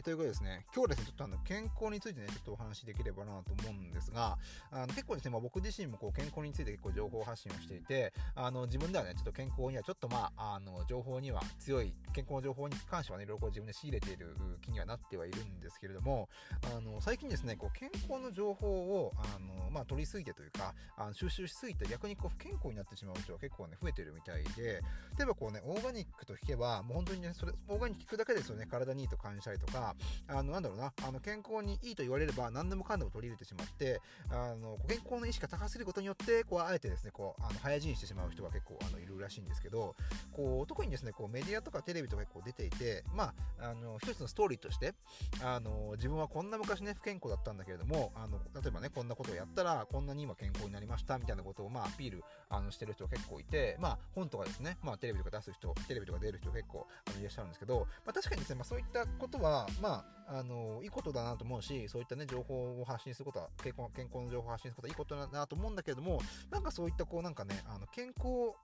ー、ということですね、今日ですね、ちょっとあの、健康についてね、ちょっとお話しできればなと思うんですが、あの結構ですね、まあ、僕自身もこう健康について結構情報発信をしていて、あの、自分ではね、ちょっと健康にはちょっとまあ、あの、情報には強い、健康の情報に関してはね、いろいろこう自分で仕入れている気にはなってはいるんですけれども、あの、最近ですね、こう健康の情報を、あの、まあ、取りすぎてというか、あの収集しすぎて逆にこう不健康になってしまう人は結構ね、増えてるみたいで、例えばこうね、オーガニックと聞けば、もう本当にね、それ、オーガニック聞くだけですよね、体にいいと感じたりとか、あの、なんだろうな、あの、健康にいいと言われれば何でもかんでも取り入れてしまって、あの、健康の意識が高すぎることによって、こう、あえてですね、こう、あの、早死にしてしまう人が結構、あの、いるらしいんですけど、こう、特にですね、こう、メディアとかテレビとか結構出ていて、まあ、あの、一つのストーリーとして、あの、自分はこんな昔ね、不健康だったんだけれども、あの、例えばね、こんなことをやったら、こんなに今健康になりました、みたいなことを、まあ、アピール、あの、してる人結構いて、まあ、本とかですね、まあ、テレビとか出す人、テレビとか出る人結構、あの、いらっしゃるんですけど、まあ、確かにですね、まあ、そういったことは、まあ、あの、いいことだなと思うし、そういったね、情報を発信することは、健康健康の情報を発信することはいいことだなと思うんだけれども、なんかそういった、こう、なんかね、あの、健康を、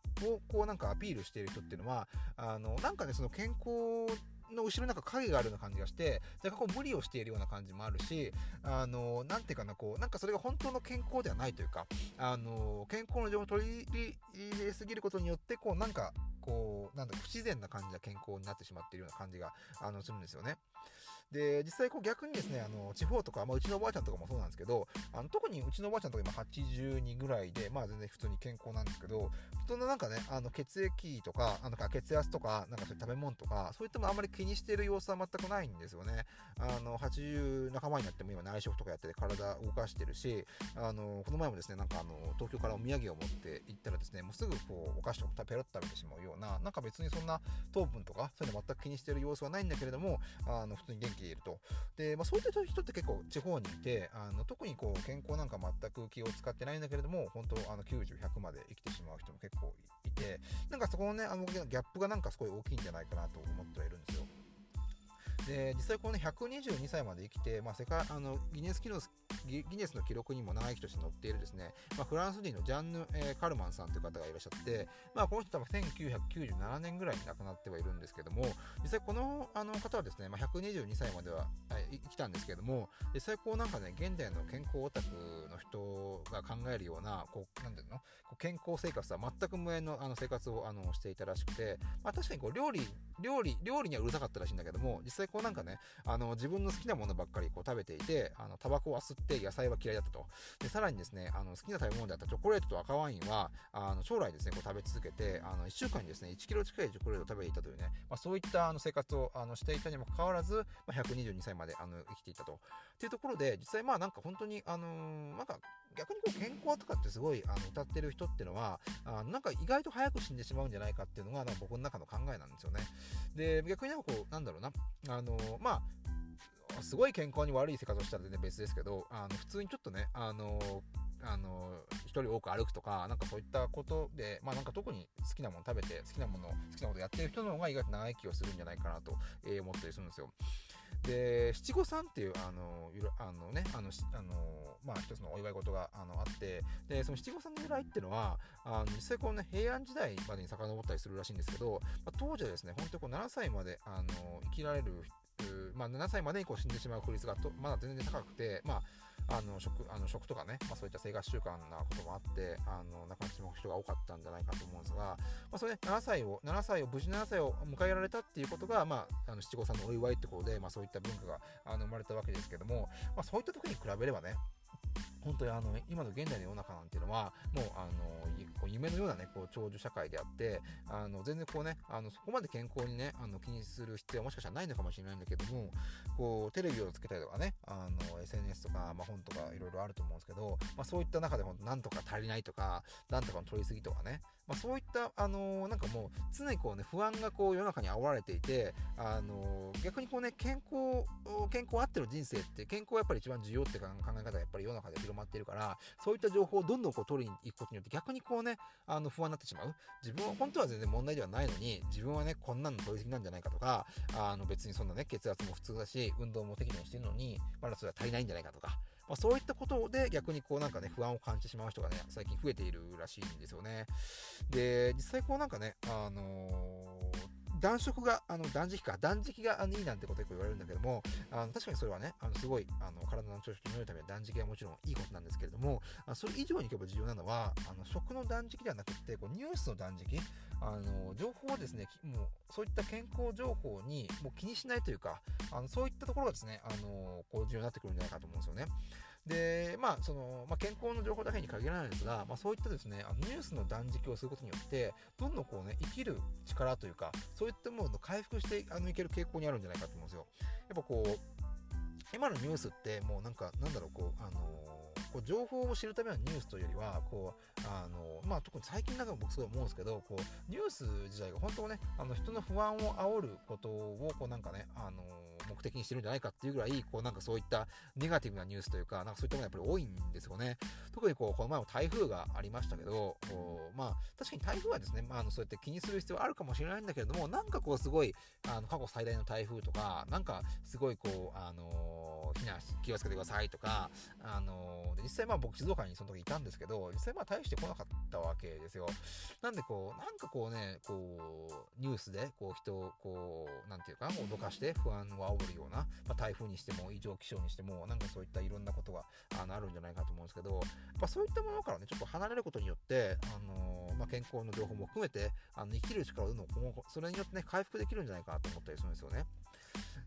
こう、なんかアピールしている人っていうのは、あの、なんかね、その健康、の後ろなんか影があるような感じがして、若干こう無理をしているような感じもあるし、あの、なんていうかな、こう、なんかそれが本当の健康ではないというか、あの、健康の情報を取り入れすぎることによって、こう、なんか、こう、なんだ不自然な感じな健康になってしまっているような感じが、あの、するんですよね。で、実際こう逆にですね、あの、地方とか、まあ、うちのおばあちゃんとかもそうなんですけど、あの、特にうちのおばあちゃんとか今82ぐらいで、まあ全然普通に健康なんですけど、人のなんかね、あの、血液とか、あの、血圧とか、なんかそういう食べ物とか、そういったもあんまり気にしてる様子は全くないんですよね。あの、80仲間になっても今内職とかやってて体動かしてるし、あの、この前もですね、なんかあの、東京からお土産を持って行ったらですね、もうすぐこう、お菓子とかペロッと食べてしまうような、なんか別にそんな糖分とか、そういうの全く気にしてる様子はないんだけれども、あの、普通に元気でいると。で、まあ、そういった人って結構地方にいて、あの特にこう健康なんか全く気を使ってないんだけれども、本当あの90、100まで生きてしまう人も結構いて、なんかそこのね、あのギャップがなんかすごい大きいんじゃないかなと思ってはいるんですよ。で実際このね122歳まで生きて、まあ、世界あのギネス記録ギネスの記録にも長生きとして載っているですね、まあ、フランス人のジャンヌ・えー、カルマンさんという方がいらっしゃって、まあ、この人多分1997年ぐらいに亡くなってはいるんですけども実際このあの方はですね、まあ、122歳までは生きたんですけども実際こうなんかね現代の健康オタクの人が考えるようなこうなんていうの？健康生活は全く無縁のあの生活をあのしていたらしくて、まあ、確かにこう料理料理料理にはうるさかったらしいんだけども実際こうなんかねあの自分の好きなものばっかりこう食べていてあのタバコは吸って野菜は嫌いだったと。で、さらにですね、あの好きな食べ物であったチョコレートと赤ワインは、あの将来ですね、こう食べ続けて、あの1週間にですね、1キロ近いチョコレートを食べていたというね、まあ、そういったあの生活をあのしていたにもかかわらず、まあ、122歳まであの生きていたと。っていうところで、実際まあなんか本当に、あのー、なんか逆にこう健康とかってすごいあの歌ってる人っていうのは、あなんか意外と早く死んでしまうんじゃないかっていうのが、僕の中の考えなんですよね。で、逆になんかこう、なんだろうな、あの、まあ、すごい健康に悪い生活をしたら全然別ですけど、あの普通にちょっとね、あのあの一人多く歩くとか、なんかそういったことで、まあなんか特に好きなもの食べて、好きなもの、好きなことやってる人の方が意外と長生きをするんじゃないかなと、思ったりするんですよ。で、七五三っていう、あの、あのね、あの、あのまあ一つのお祝い事があのあって、で、その七五三の由来っていうのは、あの実際このね、平安時代までに遡ったりするらしいんですけど、まあ、当時はですね、本当にこう7歳まで、あの、生きられるまあ、7歳までにこう死んでしまう確率がとまだ全然高くて、まあ、あの食あの食とかね、まあ、そういった生活習慣なこともあってあの亡くなってしまう人が多かったんじゃないかと思うんですが、まあ、それで7歳を7歳を無事7歳を迎えられたっていうことが、まあ、あの七五三のお祝いってことで、まあ、そういった文化があの生まれたわけですけども、まあ、そういった時に比べればね本当にあの今の現代の世の中なんていうのはもうあの夢のようなねこう長寿社会であってあの全然こうねあのそこまで健康にねあの気にする必要はもしかしたらないのかもしれないんだけどもこうテレビをつけたりとかねあの SNS とか、まあ、本とかいろいろあると思うんですけど、まあ、そういった中でもなんとか足りないとかなんとかの取りすぎとかね、まあ、そういったあのなんかもう常にこうね不安がこう世の中に煽られていてあの逆にこうね健康健康あっての人生って健康はやっぱり一番重要って考え方がやっぱり世の中で広まってるから、そういった情報をどんどんこう取りに行くことによって逆にこうね、あの不安になってしまう。自分は本当は全然問題ではないのに、自分はね、こんなの取りすぎなんじゃないかとか、あの別にそんなね、血圧も普通だし、運動も適度にしてるのに、まだそれは足りないんじゃないかとか、まあ、そういったことで逆にこうなんかね、不安を感じてしまう人がね、最近増えているらしいんですよね。で、実際こうなんかね、あのー暖色が、あの、断食か、断食がいいなんてことよく言われるんだけども、あの確かにそれはね、あのすごい、あの、体の調子を整えるために断食はもちろんいいことなんですけれども、あそれ以上に結構重要なのは、あの、食の断食ではなくて、こうニュースの断食、あの、情報をですね、もう、そういった健康情報にもう気にしないというか、あの、そういったところがですね、あの、こう重要になってくるんじゃないかと思うんですよね。で、まあ、その、まあ、健康の情報だけに限らないですが、まあ、そういったですね、あのニュースの断食をすることによって、どんどんこうね、生きる力というか、そういったものを回復してあのいける傾向にあるんじゃないかと思うんですよ。やっぱこう、今のニュースってもうなんか、なんだろう、こう、あのこう情報を知るためのニュースというよりは、こう、あの、まあ、特に最近なんか僕すごい思うんですけど、こう、ニュース自体が本当ね、あの、人の不安を煽ることを、こうなんかね、あの、目的にしてるんじゃないかっていうぐらい、こうなんかそういったネガティブなニュースというか、なんかそういったものがやっぱり多いんですよね。特にこう、この前も台風がありましたけど、まあ、確かに台風はですね、まあ、あのそうやって気にする必要はあるかもしれないんだけれども、なんかこうすごい、あの、過去最大の台風とか、なんかすごいこう、あの避難し気をつけてくださいとか、あの実際まあ僕静岡にその時いたんですけど、実際まあ大して来なかったわけですよ。なんでこう、なんかこうね、こう、ニュースでこう人をこう、なんていうか、脅かして不安を煽るような、まあ、台風にしても異常気象にしても、なんかそういったいろんなことがあのあるんじゃないかと思うんですけど、やっぱそういったものからね、ちょっと離れることによって、あのまあ、健康の情報も含めて、あの生きる力をどんどんそれによってね、回復できるんじゃないかなと思ったりするんですよね。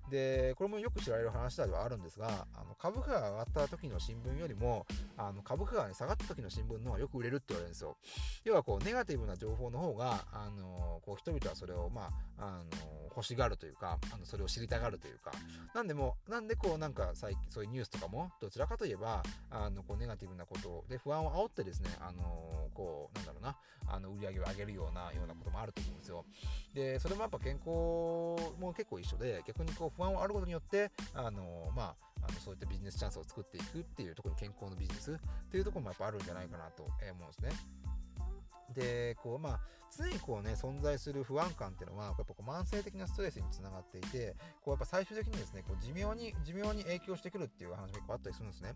で、これもよく知られる話ではあるんですが、あの株価が上がった時の新聞よりも、あの株価が、ね、下がった時の新聞の方がよく売れるって言われるんですよ。要はこう、ネガティブな情報の方が、あのこう人々はそれを、まあ、あの欲しがるというか、あのそれを知りたがるというか、なんでも、なんでこう、なんか最近、そういうニュースとかも、どちらかといえば、あのこうネガティブなことで不安を煽ってですね、あのこう、なんだろうな、あの売り上げを上げるような、ようなこともあると思うんですよ。で、それもやっぱ健康も結構一緒で、逆にこう不安をあることによって、あのまあ、あのそういったビジネスチャンスを作っていくっていうところに健康のビジネスっていうところもやっぱあるんじゃないかなと思うんですね。で、こう、まあ、常にこうね、存在する不安感っていうのは、やっぱこう慢性的なストレスにつながっていて、こうやっぱ最終的にですね、こう寿命に、寿命に影響してくるっていう話も結構あったりするんですね。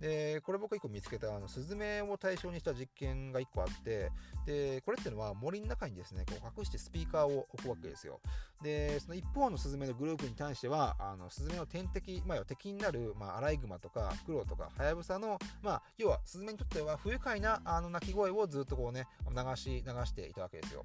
で、これ僕一個見つけた、あの、スズメを対象にした実験が一個あって、で、これっていうのは森の中にですね、こう隠してスピーカーを置くわけですよ。で、その一方のスズメのグループに対しては、あの、スズメの天敵、まあ、敵になる、まあ、アライグマとか、フクロウとか、ハヤブサの、まあ、要は、スズメにとっては不愉快な、あの、鳴き声をずっとこうね、流し、流していたわけですよ。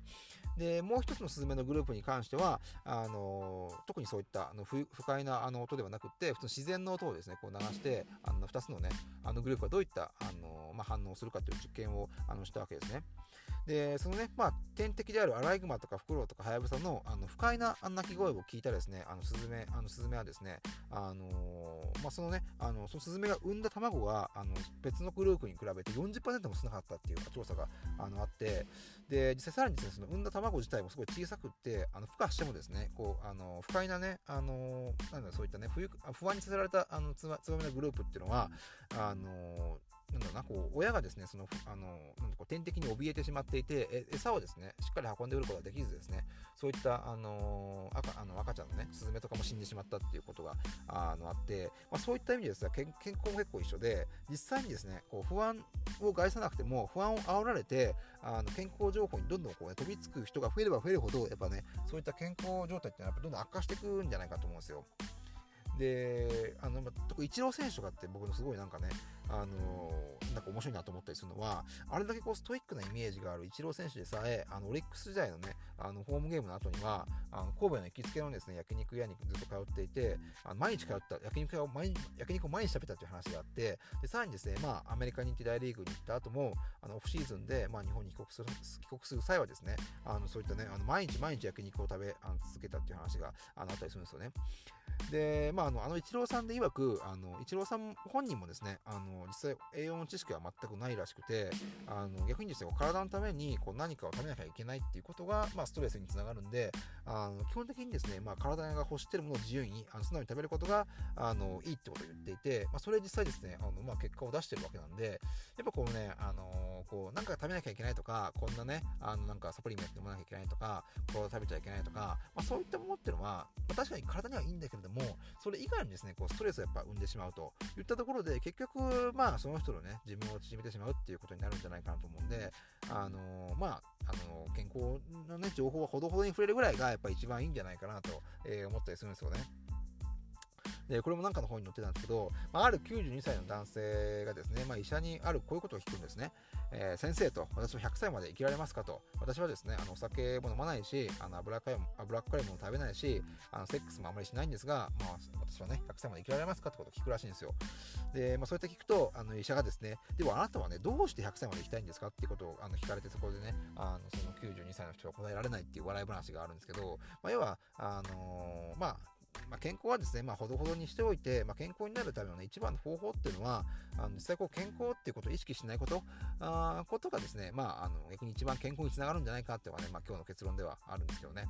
で、もう一つのスズメのグループに関しては、あの特にそういったあの不快なあの音ではなくて、普通自然の音をですね、こう流して、あの2つのね、あのグループがどういった、あのまあ、反応をするかという実験をあのしたわけですね。で、そのね、まあ、天敵であるアライグマとかフクロウとかハヤブサのあの不快な鳴き声を聞いたですね、あのスズメ、あのスズメはですね、あの、まあ、そのね、あのそのスズメが産んだ卵があの別のグループに比べて40%も少なかったっていう調査があのあって、で、実際さらにですね、その産んだ卵自体もすごい小さくって、あの孵化してもですね、こう、あの不快なね、あのなんだそういったね、不安にさせられたあのつばめのグループっていうのは、あのなんだろうな、こう、親がですね、その、あの、なんこう天敵に怯えてしまっていて、え餌をですね、しっかり運んでくることができずですね、そういった、あの赤あの赤ちゃんのね、スズメとかも死んでしまったっていうことがあのあって、まあ、そういった意味でですね健、健康も結構一緒で、実際にですね、こう不安を害さなくても、不安を煽られて、あの健康情報にどんどんこう、ね、飛びつく人が増えれば増えるほど、やっぱね、そういった健康状態っていうのはやっぱどんどん悪化していくんじゃないかと思うんですよ。で、あの、ま特にイチロー選手とかって僕のすごいなんかね、あのなんか面白いなと思ったりするのは、あれだけこうストイックなイメージがあるイチロー選手でさえ、あのオリックス時代のね、あのホームゲームの後には、あの神戸の行きつけのですね、焼肉屋にずっと通っていて、あの毎日通った焼肉屋を毎焼肉を毎日食べたっていう話があって、でさらにですね、まあ、アメリカに行って大リーグに行った後も、あのオフシーズンで、まあ、日本に帰国する帰国する際はですね、あのそういったね、あの毎日毎日焼肉を食べあの続けたっていう話があのあったりするんですよね。で、まあ、あの、あの、イチローさんで曰く、あの、イチローさん本人もですね、あの、実際栄養の知識は全くないらしくて、あの、逆にですね、体のために、こう、何かを食べなきゃいけないっていうことが、まあ、ストレスにつながるんで、あの、基本的にですね、まあ、体が欲してるものを自由に、あの、素直に食べることが、あの、いいってことを言っていて、まあ、それ実際ですね、あの、まあ、結果を出してるわけなんで、やっぱこうね、あの、こう、なんか食べなきゃいけないとか、こんなね、あの、なんかサプリメント飲まなきゃいけないとか、こう食べちゃいけないとか、まあ、そういったものっていうのは、まあ、確かに体にはいいんだけれども、それ以外にですね、こうストレスをやっぱ生んでしまうといったところで、結局、まあ、その人のね、自分を縮めてしまうっていうことになるんじゃないかなと思うんで、あのー、まあ、あの、健康のね、情報はほどほどに触れるぐらいが、やっぱ一番いいんじゃないかなと、え、思ったりするんですよね。で、これもなんかの本に載ってたんですけど、まあ、ある92歳の男性がですね、まあ、医者にあるこういうことを聞くんですね。えー、先生と、私は100歳まで生きられますかと。私はですね、あのお酒も飲まないし、あの脂っこい脂っこいもの食べないし、あのセックスもあまりしないんですが、まあ、私はね、100歳まで生きられますかってことを聞くらしいんですよ。で、まあ、そうやって聞くと、あの医者がですね、ではあなたはね、どうして100歳まで生きたいんですかっていうことをあの聞かれて、そこでね、あのその92歳の人は答えられないっていう笑い話があるんですけど、まあ、要は、あのー、まあ、まあ、健康はですね、まあ、ほどほどにしておいて、まあ、健康になるための、ね、一番の方法っていうのは、あの実際こう健康っていうことを意識しないこと、あことがですね、まあ、あの逆に一番健康につながるんじゃないかっていうのがね、まあ、今日の結論ではあるんですけどね。